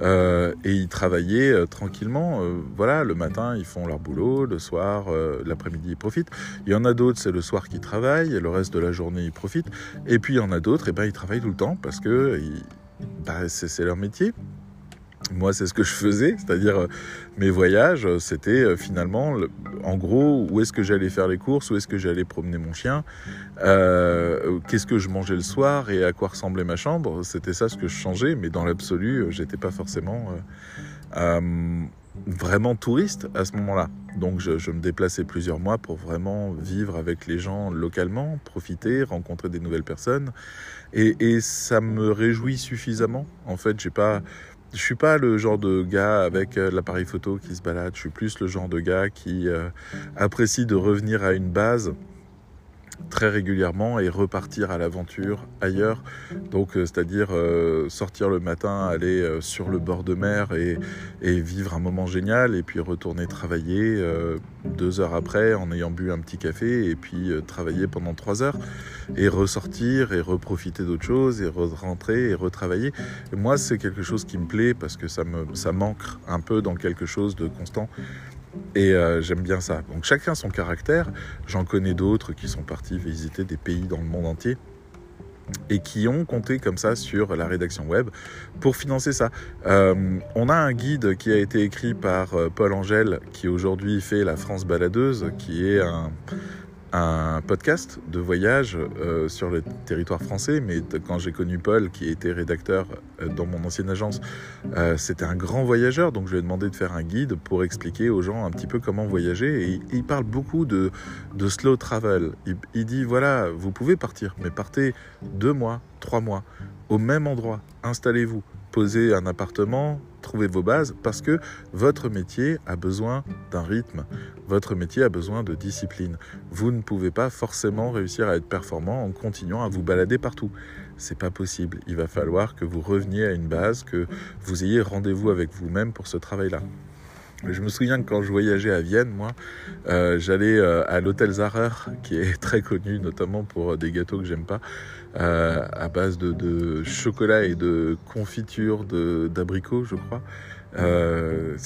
et y travailler tranquillement. voilà, le matin, ils font leur boulot, le soir, l'après-midi, ils profitent. Il y en a d'autres, c'est le soir qu'ils travaillent le reste de la journée, ils profitent. Et puis il y en a d'autres, et eh ben, ils travaillent tout le temps parce que... Bah, c'est leur métier. Moi, c'est ce que je faisais, c'est-à-dire euh, mes voyages, euh, c'était euh, finalement, en gros, où est-ce que j'allais faire les courses, où est-ce que j'allais promener mon chien, qu'est-ce que je mangeais le soir et à quoi ressemblait ma chambre. C'était ça ce que je changeais, mais dans l'absolu, j'étais pas forcément vraiment touriste à ce moment-là. Donc je, me déplaçais plusieurs mois pour vraiment vivre avec les gens localement, profiter, rencontrer des nouvelles personnes. Et, ça me réjouit suffisamment. En fait, j'ai pas, je suis pas le genre de gars avec euh, l'appareil photo qui se balade. Je suis plus le genre de gars qui euh, apprécie de revenir à une base très régulièrement et repartir à l'aventure ailleurs. Donc, euh, c'est-à-dire euh, sortir le matin, aller euh, sur le bord de mer et, vivre un moment génial, et puis retourner travailler deux heures après en ayant bu un petit café, et puis travailler pendant trois heures, et ressortir et reprofiter d'autres choses, et rentrer et retravailler. moi, c'est quelque chose qui me plaît parce que ça me ça manque un peu dans quelque chose de constant. Et euh, j'aime bien ça. Donc chacun son caractère. J'en connais d'autres qui sont partis visiter des pays dans le monde entier et qui ont compté comme ça sur la rédaction web pour financer ça. Euh, on a un guide qui a été écrit par euh, Paul Angèle qui aujourd'hui fait la France baladeuse, qui est un, un podcast de voyage euh, sur le territoire français, mais quand j'ai connu Paul, qui était rédacteur euh, dans mon ancienne agence, euh, c'était un grand voyageur, donc je lui ai demandé de faire un guide pour expliquer aux gens un petit peu comment voyager, et il parle beaucoup de, slow travel. Il dit, voilà, vous pouvez partir, mais partez deux mois, trois mois, au même endroit, installez-vous, posez un appartement, trouvez vos bases, parce que votre métier a besoin d'un rythme, votre métier a besoin de discipline. Vous ne pouvez pas forcément réussir à être performant en continuant à vous balader partout. C'est pas possible. Il va falloir que vous reveniez à une base, que vous ayez rendez-vous avec vous-même pour ce travail-là. Je me souviens que quand je voyageais à Vienne, moi, euh, j'allais euh, à l'hôtel Zarer, qui est très connu notamment pour des gâteaux que j'aime pas, euh, à base de, chocolat et de confiture d'abricots, je crois. Euh,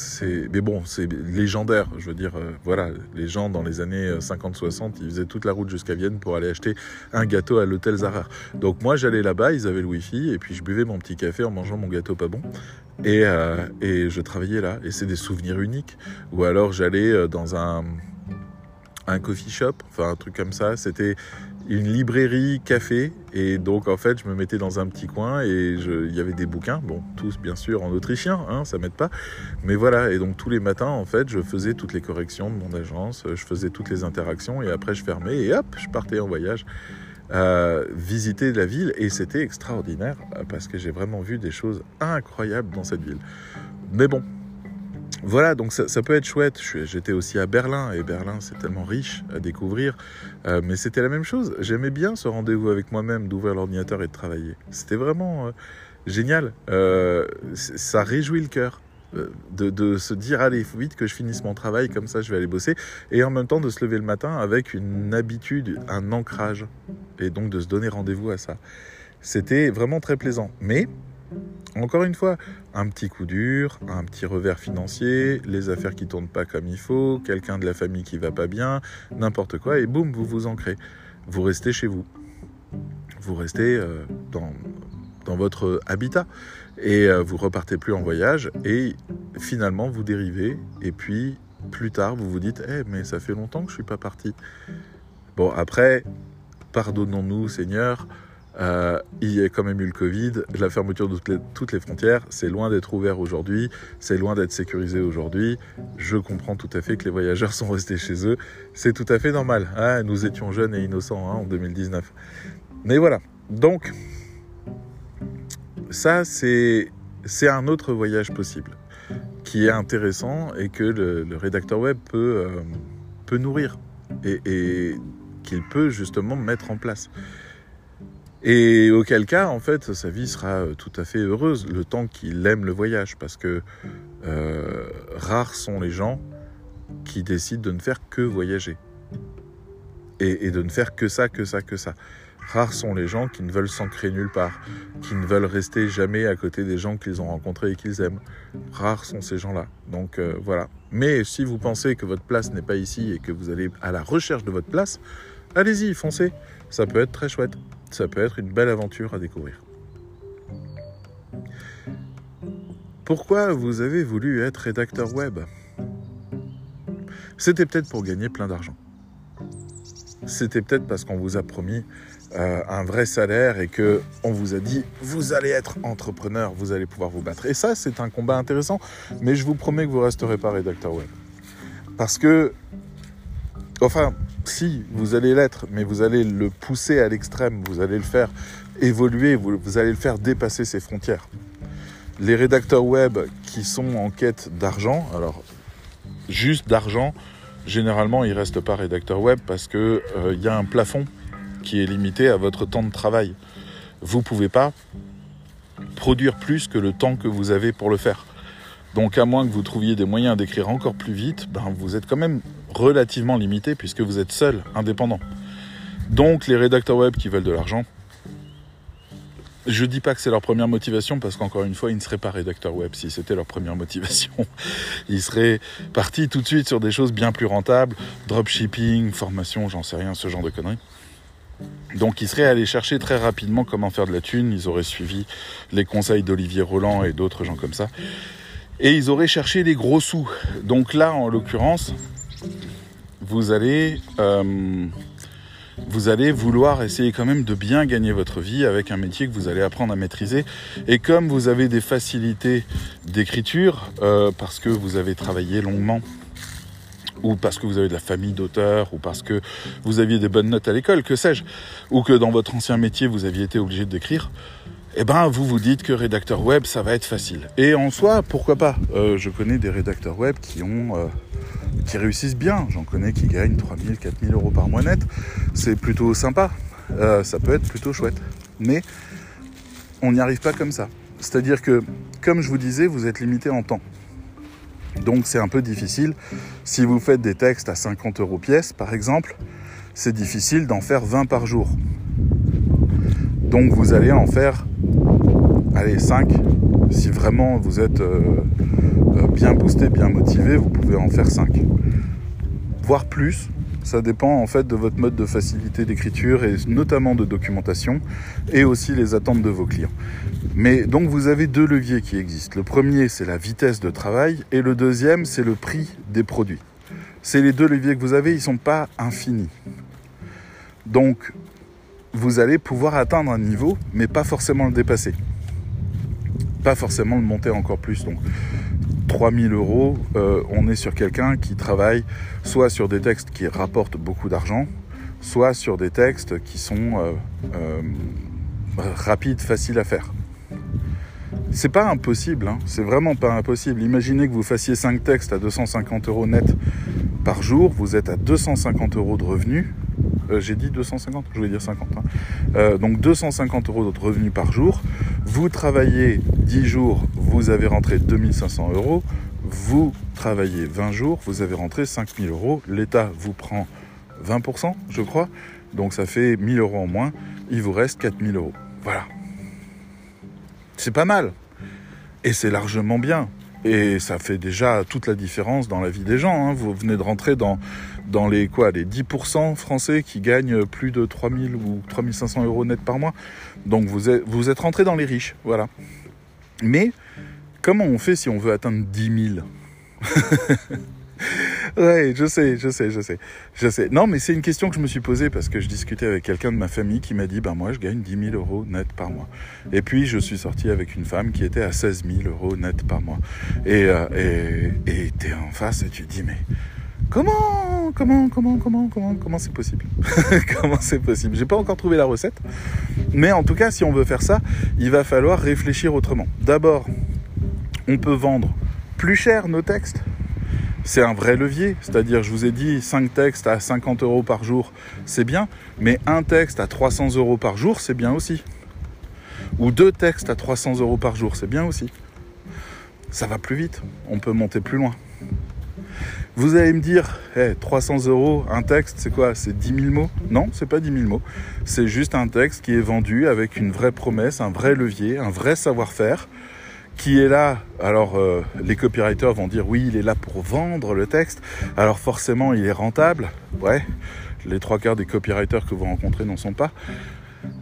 mais bon, c'est légendaire. Je veux dire, euh, voilà, les gens dans les années 50-60, ils faisaient toute la route jusqu'à Vienne pour aller acheter un gâteau à l'hôtel Zarer. Donc moi, j'allais là-bas, ils avaient le wifi, et puis je buvais mon petit café en mangeant mon gâteau pas bon. Et, euh, et je travaillais là. Et c'est des souvenirs uniques. Ou alors j'allais dans un un coffee shop, enfin un truc comme ça. C'était une librairie café et donc en fait je me mettais dans un petit coin et il y avait des bouquins bon tous bien sûr en autrichien hein, ça m'aide pas mais voilà et donc tous les matins en fait je faisais toutes les corrections de mon agence je faisais toutes les interactions et après je fermais et hop je partais en voyage euh, visiter la ville et c'était extraordinaire parce que j'ai vraiment vu des choses incroyables dans cette ville. Mais bon voilà, donc ça, peut être chouette. J'étais aussi à Berlin et Berlin c'est tellement riche à découvrir. Euh, mais c'était la même chose. J'aimais bien ce rendez-vous avec moi-même, d'ouvrir l'ordinateur et de travailler. C'était vraiment euh, génial. Euh, ça réjouit le cœur. De, se dire allez faut vite que je finisse mon travail comme ça je vais aller bosser et en même temps de se lever le matin avec une habitude un ancrage et donc de se donner rendez-vous à ça c'était vraiment très plaisant mais encore une fois, un petit coup dur, un petit revers financier, les affaires qui tournent pas comme il faut, quelqu'un de la famille qui va pas bien, n'importe quoi, et boum, vous vous ancrez. Vous restez chez vous. Vous restez euh, dans, dans votre habitat et euh, vous repartez plus en voyage et finalement vous dérivez et puis plus tard vous vous dites eh mais ça fait longtemps que je suis pas parti. Bon après pardonnons-nous Seigneur, euh, il y a quand même eu le Covid, la fermeture de toutes les, frontières, c'est loin d'être ouvert aujourd'hui, c'est loin d'être sécurisé aujourd'hui. Je comprends tout à fait que les voyageurs sont restés chez eux, c'est tout à fait normal. Hein. nous étions jeunes et innocents hein, en 2019. Mais voilà, donc ça c'est un autre voyage possible qui est intéressant et que le, rédacteur web peut, euh, peut nourrir et qu'il peut justement mettre en place. Et auquel cas, en fait, sa vie sera euh, tout à fait heureuse le temps qu'il aime le voyage, parce que euh, rares sont les gens qui décident de ne faire que voyager. Et, de ne faire que ça, que ça, que ça. Rares sont les gens qui ne veulent s'ancrer nulle part, qui ne veulent rester jamais à côté des gens qu'ils ont rencontrés et qu'ils aiment. Rares sont ces gens-là. Donc euh, voilà. Mais si vous pensez que votre place n'est pas ici et que vous allez à la recherche de votre place, allez-y, foncez. Ça peut être très chouette. Ça peut être une belle aventure à découvrir. Pourquoi vous avez voulu être rédacteur web? C'était peut-être pour gagner plein d'argent. C'était peut-être parce qu'on vous a promis euh, un vrai salaire et que on vous a dit vous allez être entrepreneur, vous allez pouvoir vous battre. Et ça, c'est un combat intéressant, mais je vous promets que vous resterez pas rédacteur web. Parce que, enfin, si vous allez l'être, mais vous allez le pousser à l'extrême, vous allez le faire évoluer, vous, allez le faire dépasser ses frontières. Les rédacteurs web qui sont en quête d'argent, alors juste d'argent, généralement ils restent pas rédacteurs web parce que il euh, y a un plafond qui est limité à votre temps de travail. Vous pouvez pas produire plus que le temps que vous avez pour le faire. Donc à moins que vous trouviez des moyens d'écrire encore plus vite, ben, vous êtes quand même relativement limité puisque vous êtes seul, indépendant. Donc les rédacteurs web qui veulent de l'argent, je dis pas que c'est leur première motivation parce qu'encore une fois, ils ne seraient pas rédacteurs web si c'était leur première motivation. Ils seraient partis tout de suite sur des choses bien plus rentables, dropshipping, formation, j'en sais rien, ce genre de conneries. Donc ils seraient allés chercher très rapidement comment faire de la thune, ils auraient suivi les conseils d'Olivier Roland et d'autres gens comme ça et ils auraient cherché les gros sous. Donc là, en l'occurrence, vous allez, euh, vous allez vouloir essayer quand même de bien gagner votre vie avec un métier que vous allez apprendre à maîtriser. Et comme vous avez des facilités d'écriture, euh, parce que vous avez travaillé longuement, ou parce que vous avez de la famille d'auteurs, ou parce que vous aviez des bonnes notes à l'école, que sais-je, ou que dans votre ancien métier vous aviez été obligé d'écrire, eh ben vous vous dites que rédacteur web ça va être facile. Et en soi, pourquoi pas? Euh, Je connais des rédacteurs web qui ont euh, qui réussissent bien. J'en connais qui gagnent 3000, 4000 euros par mois net. C'est plutôt sympa. Euh, ça peut être plutôt chouette. Mais on n'y arrive pas comme ça. C'est-à-dire que, comme je vous disais, vous êtes limité en temps. Donc c'est un peu difficile. Si vous faites des textes à 50 euros pièce, par exemple, c'est difficile d'en faire 20 par jour. Donc vous allez en faire, allez, 5. Si vraiment vous êtes euh, euh, bien boosté, bien motivé, vous pouvez en faire 5. Voire plus. Ça dépend en fait de votre mode de facilité d'écriture et notamment de documentation et aussi les attentes de vos clients. Mais donc vous avez deux leviers qui existent. Le premier c'est la vitesse de travail et le deuxième c'est le prix des produits. C'est les deux leviers que vous avez, ils ne sont pas infinis. Donc vous allez pouvoir atteindre un niveau, mais pas forcément le dépasser. Pas forcément le monter encore plus. Donc 3000 euros, euh, on est sur quelqu'un qui travaille soit sur des textes qui rapportent beaucoup d'argent, soit sur des textes qui sont euh, euh, rapides, faciles à faire. C'est pas impossible, hein. c'est vraiment pas impossible. Imaginez que vous fassiez 5 textes à 250 euros net par jour, vous êtes à 250 euros de revenus, euh, j'ai dit 250, je voulais dire 50. Hein. Euh, donc 250 euros de revenus par jour. Vous travaillez 10 jours, vous avez rentré 2500 euros. Vous travaillez 20 jours, vous avez rentré 5000 euros. L'État vous prend 20%, je crois. Donc ça fait 1000 euros en moins. Il vous reste 4000 euros. Voilà. C'est pas mal. Et c'est largement bien. Et ça fait déjà toute la différence dans la vie des gens. Hein. Vous venez de rentrer dans, les quoi les 10% français qui gagnent plus de 3000 ou 3500 euros net par mois. Donc vous êtes, vous êtes rentré dans les riches. Voilà. Mais comment on fait si on veut atteindre 10 000 ouais, je sais, je sais, je sais, je sais. Non, mais c'est une question que je me suis posée parce que je discutais avec quelqu'un de ma famille qui m'a dit, ben moi, je gagne 10 000 euros net par mois. Et puis, je suis sorti avec une femme qui était à 16 000 euros net par mois. Et euh, et t'es en face et tu dis, mais comment, comment, comment, comment, comment, comment c'est possible? Comment c'est possible? J'ai pas encore trouvé la recette, mais en tout cas, si on veut faire ça, il va falloir réfléchir autrement. D'abord, on peut vendre plus cher nos textes. C'est un vrai levier, c'est-à-dire je vous ai dit 5 textes à 50 euros par jour, c'est bien, mais un texte à 300 euros par jour, c'est bien aussi. Ou deux textes à 300 euros par jour, c'est bien aussi. Ça va plus vite, on peut monter plus loin. Vous allez me dire, 300 euros, un texte, c'est quoi? C'est 10 000 mots? Non, c'est pas 10 000 mots. C'est juste un texte qui est vendu avec une vraie promesse, un vrai levier, un vrai savoir-faire, qui est là. Alors, euh, les copywriters vont dire, oui, il est là pour vendre le texte. Alors forcément, il est rentable. Ouais, les trois quarts des copywriters que vous rencontrez n'en sont pas.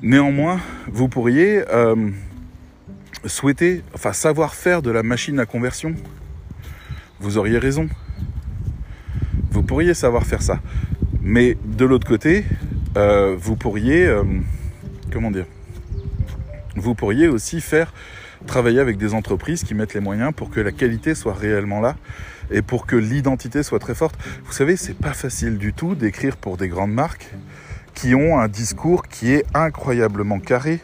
Néanmoins, vous pourriez euh, souhaiter, enfin, savoir faire de la machine à conversion. Vous auriez raison. Vous pourriez savoir faire ça. Mais de l'autre côté, euh, vous pourriez, euh, comment dire, vous pourriez aussi faire travailler avec des entreprises qui mettent les moyens pour que la qualité soit réellement là et pour que l'identité soit très forte. Vous savez, c'est pas facile du tout d'écrire pour des grandes marques qui ont un discours qui est incroyablement carré,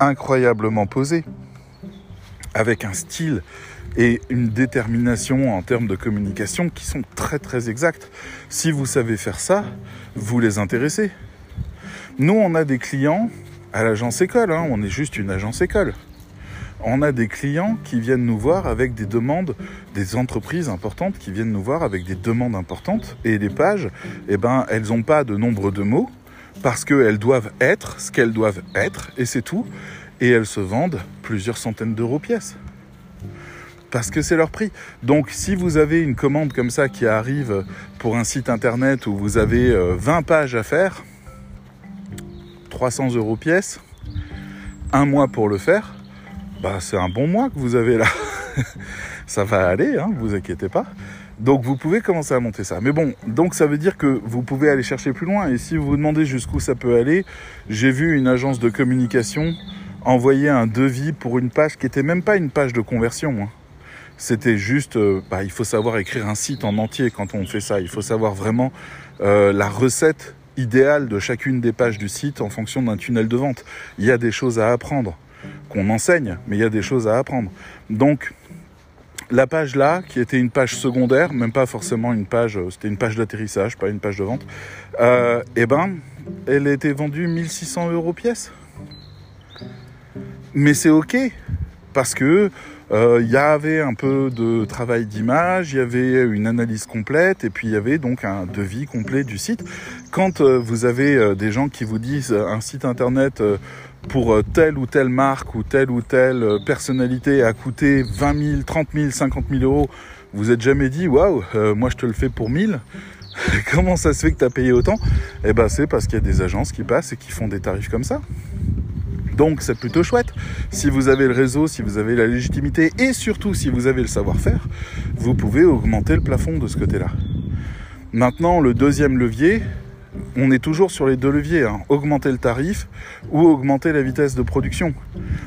incroyablement posé, avec un style et une détermination en termes de communication qui sont très très exactes. Si vous savez faire ça, vous les intéressez. Nous, on a des clients à l'agence école, hein, on est juste une agence école. On a des clients qui viennent nous voir avec des demandes, des entreprises importantes qui viennent nous voir avec des demandes importantes et les pages, eh ben, elles n'ont pas de nombre de mots parce qu'elles doivent être ce qu'elles doivent être et c'est tout. Et elles se vendent plusieurs centaines d'euros pièces parce que c'est leur prix. Donc si vous avez une commande comme ça qui arrive pour un site internet où vous avez 20 euh, pages à faire, 300 euros pièce, un mois pour le faire, bah c'est un bon mois que vous avez là. ça va aller, hein, vous inquiétez pas. Donc vous pouvez commencer à monter ça. Mais bon, donc ça veut dire que vous pouvez aller chercher plus loin. Et si vous vous demandez jusqu'où ça peut aller, j'ai vu une agence de communication envoyer un devis pour une page qui était même pas une page de conversion. Hein. C'était juste, euh, bah, il faut savoir écrire un site en entier quand on fait ça. Il faut savoir vraiment euh, la recette idéale de chacune des pages du site en fonction d'un tunnel de vente. Il y a des choses à apprendre qu'on enseigne, mais il y a des choses à apprendre. Donc, la page là, qui était une page secondaire, même pas forcément une page, euh, c'était une page d'atterrissage, pas une page de vente, euh, eh ben, elle était vendue 1600 euros pièce. Mais c'est ok, parce que euh, il y avait un peu de travail d'image, il y avait une analyse complète et puis il y avait donc un devis complet du site. Quand euh, vous avez euh, des gens qui vous disent un site internet pour telle ou telle marque ou telle ou telle personnalité a coûté 20 000, 30 000, 50 000 euros, vous êtes jamais dit waouh, moi je te le fais pour 1000 Comment ça se fait que tu as payé autant? Eh ben c'est parce qu'il y a des agences qui passent et qui font des tarifs comme ça. Donc c'est plutôt chouette. Si vous avez le réseau, si vous avez la légitimité et surtout si vous avez le savoir-faire, vous pouvez augmenter le plafond de ce côté-là. Maintenant, le deuxième levier, on est toujours sur les deux leviers, hein. augmenter le tarif ou augmenter la vitesse de production.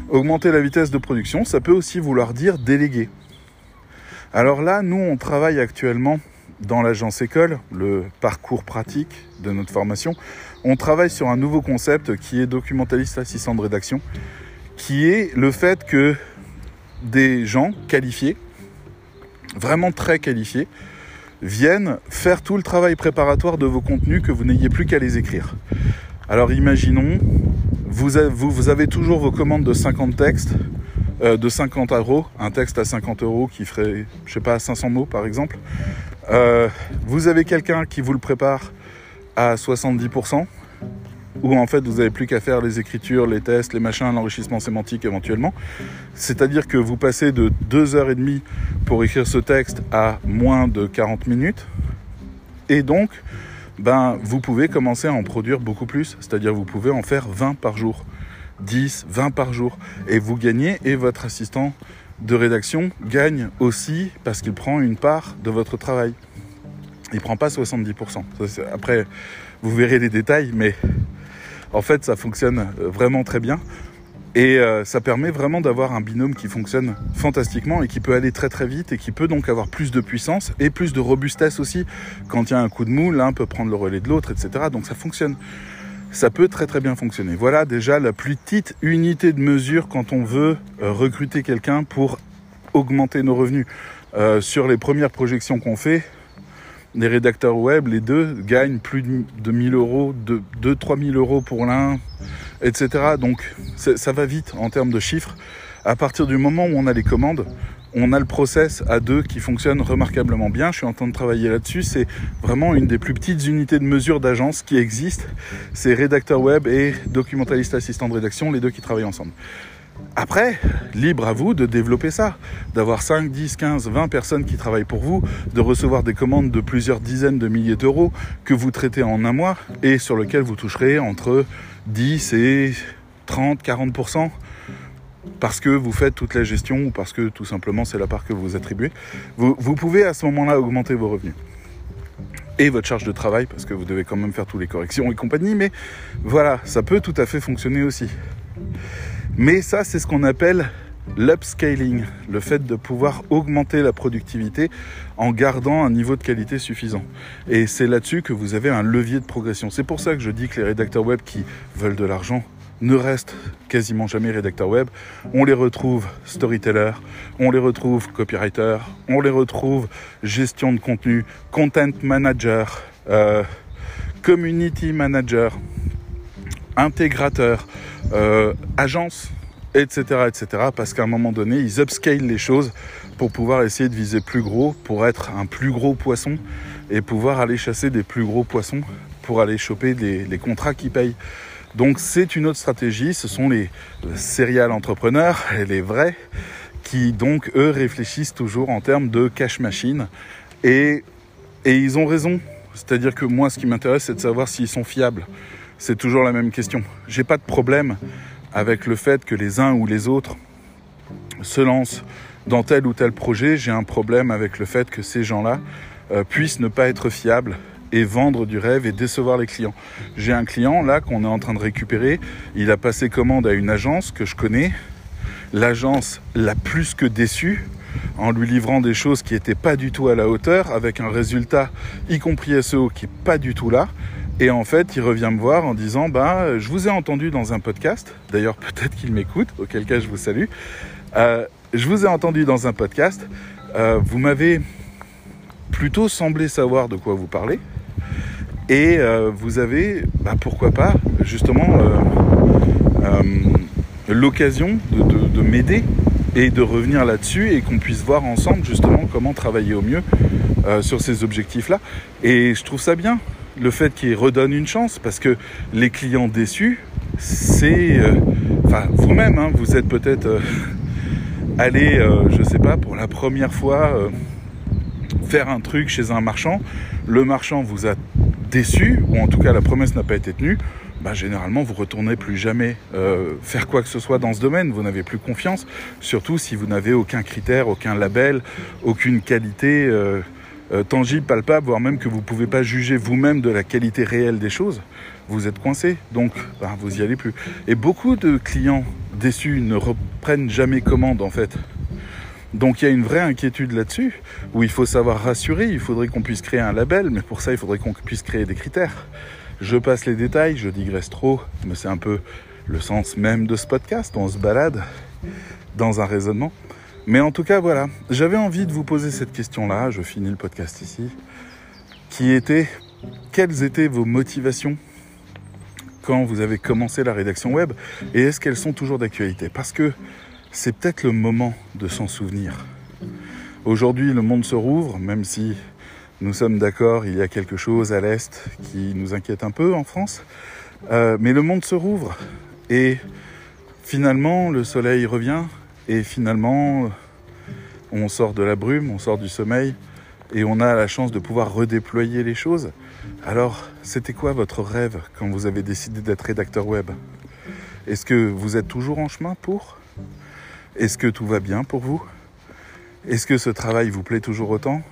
Augmenter la vitesse de production, ça peut aussi vouloir dire déléguer. Alors là, nous, on travaille actuellement dans l'agence école, le parcours pratique de notre formation, on travaille sur un nouveau concept qui est documentaliste assistant de rédaction, qui est le fait que des gens qualifiés, vraiment très qualifiés, viennent faire tout le travail préparatoire de vos contenus que vous n'ayez plus qu'à les écrire. Alors imaginons, vous avez, toujours vos commandes de 50 textes, euh, de 50 euros, un texte à 50 euros qui ferait, je sais pas, 500 mots par exemple. Euh, vous avez quelqu'un qui vous le prépare à 70%, où en fait vous n'avez plus qu'à faire les écritures, les tests, les machins, l'enrichissement sémantique éventuellement. C'est-à-dire que vous passez de 2h30 pour écrire ce texte à moins de 40 minutes. Et donc, ben, vous pouvez commencer à en produire beaucoup plus. C'est-à-dire vous pouvez en faire 20 par jour, 10, 20 par jour. Et vous gagnez et votre assistant de rédaction gagne aussi parce qu'il prend une part de votre travail. Il prend pas 70%. Après, vous verrez les détails, mais en fait, ça fonctionne euh, vraiment très bien. Et euh, ça permet vraiment d'avoir un binôme qui fonctionne fantastiquement et qui peut aller très très vite et qui peut donc avoir plus de puissance et plus de robustesse aussi. Quand il y a un coup de mou, l'un peut prendre le relais de l'autre, etc. Donc ça fonctionne. Ça peut très très bien fonctionner. Voilà déjà la plus petite unité de mesure quand on veut euh, recruter quelqu'un pour augmenter nos revenus. Sur les premières projections qu'on fait, les rédacteurs web, les deux, gagnent plus de 1000 euros, de 2-3 000 euros pour l'un, etc. Donc ça va vite en termes de chiffres. À partir du moment où on a les commandes, on a le process à deux qui fonctionne remarquablement bien. Je suis en train de travailler là-dessus. C'est vraiment une des plus petites unités de mesure d'agence qui existent. C'est rédacteur web et documentaliste assistant de rédaction, les deux qui travaillent ensemble. Après, libre à vous de développer ça, d'avoir 5, 10, 15, 20 personnes qui travaillent pour vous, de recevoir des commandes de plusieurs dizaines de milliers d'euros que vous traitez en un mois et sur lequel vous toucherez entre 10 et 30, 40% parce que vous faites toute la gestion ou parce que tout simplement c'est la part que vous attribuez, vous, pouvez à ce moment-là augmenter vos revenus. Et votre charge de travail, parce que vous devez quand même faire toutes les corrections et compagnie, mais voilà, ça peut tout à fait fonctionner aussi. Mais ça, c'est ce qu'on appelle l'upscaling, le fait de pouvoir augmenter la productivité en gardant un niveau de qualité suffisant. Et c'est là-dessus que vous avez un levier de progression. C'est pour ça que je dis que les rédacteurs web qui veulent de l'argent ne restent quasiment jamais rédacteurs web. On les retrouve storyteller, on les retrouve copywriter, on les retrouve gestion de contenu, content manager, euh, community manager, intégrateur, euh, agence, etc., etc. Parce qu'à un moment donné, ils upscale les choses pour pouvoir essayer de viser plus gros, pour être un plus gros poisson et pouvoir aller chasser des plus gros poissons pour aller choper les contrats qui payent. Donc c'est une autre stratégie, ce sont les serial entrepreneurs, les vrais, qui donc eux réfléchissent toujours en termes de cash machine et, et ils ont raison. C'est-à-dire que moi ce qui m'intéresse c'est de savoir s'ils sont fiables. C'est toujours la même question. J'ai pas de problème avec le fait que les uns ou les autres se lancent dans tel ou tel projet. J'ai un problème avec le fait que ces gens-là euh, puissent ne pas être fiables et vendre du rêve et décevoir les clients. J'ai un client là qu'on est en train de récupérer. Il a passé commande à une agence que je connais. L'agence l'a plus que déçu en lui livrant des choses qui n'étaient pas du tout à la hauteur, avec un résultat, y compris SEO, qui n'est pas du tout là. Et en fait, il revient me voir en disant, bah, je vous ai entendu dans un podcast. D'ailleurs, peut-être qu'il m'écoute, auquel cas je vous salue. Euh, je vous ai entendu dans un podcast. Euh, vous m'avez plutôt semblé savoir de quoi vous parlez. Et euh, vous avez, bah, pourquoi pas, justement, l'occasion de, m'aider et de revenir là-dessus et qu'on puisse voir ensemble justement comment travailler au mieux sur ces objectifs-là. Et je trouve ça bien, le fait qu'ils redonnent une chance, parce que les clients déçus, c'est... Enfin, vous-même, hein, vous êtes peut-être allé, je sais pas, pour la première fois faire un truc chez un marchand, le marchand vous a déçu, ou en tout cas la promesse n'a pas été tenue, bah, généralement vous retournez plus jamais euh, faire quoi que ce soit dans ce domaine, vous n'avez plus confiance, surtout si vous n'avez aucun critère, aucun label, aucune qualité euh, euh, tangible, palpable, voire même que vous ne pouvez pas juger vous-même de la qualité réelle des choses, vous êtes coincé, donc bah, vous n'y allez plus. Et beaucoup de clients déçus ne reprennent jamais commande en fait. Donc il y a une vraie inquiétude là-dessus, où il faut savoir rassurer, il faudrait qu'on puisse créer un label, mais pour ça il faudrait qu'on puisse créer des critères. Je passe les détails, je digresse trop, mais c'est un peu le sens même de ce podcast, on se balade dans un raisonnement. Mais en tout cas voilà, j'avais envie de vous poser cette question-là, je finis le podcast ici, qui était quelles étaient vos motivations quand vous avez commencé la rédaction web? Et est-ce qu'elles sont toujours d'actualité? Parce que c'est peut-être le moment de s'en souvenir. Aujourd'hui, le monde se rouvre, même si nous sommes d'accord, il y a quelque chose à l'Est qui nous inquiète un peu en France. Euh, mais le monde se rouvre et finalement, le soleil revient et finalement, on sort de la brume, on sort du sommeil et on a la chance de pouvoir redéployer les choses. Alors, c'était quoi votre rêve quand vous avez décidé d'être rédacteur web? Est-ce que vous êtes toujours en chemin pour? Est-ce que tout va bien pour vous? Est-ce que ce travail vous plaît toujours autant?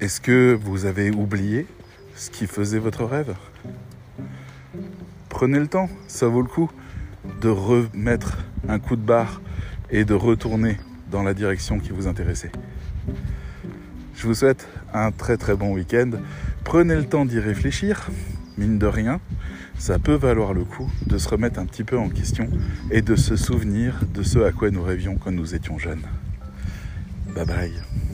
Est-ce que vous avez oublié ce qui faisait votre rêve? Prenez le temps, ça vaut le coup de remettre un coup de barre et de retourner dans la direction qui vous intéressait. Je vous souhaite un très très bon week-end. Prenez le temps d'y réfléchir, mine de rien ça peut valoir le coup de se remettre un petit peu en question et de se souvenir de ce à quoi nous rêvions quand nous étions jeunes. Bye bye.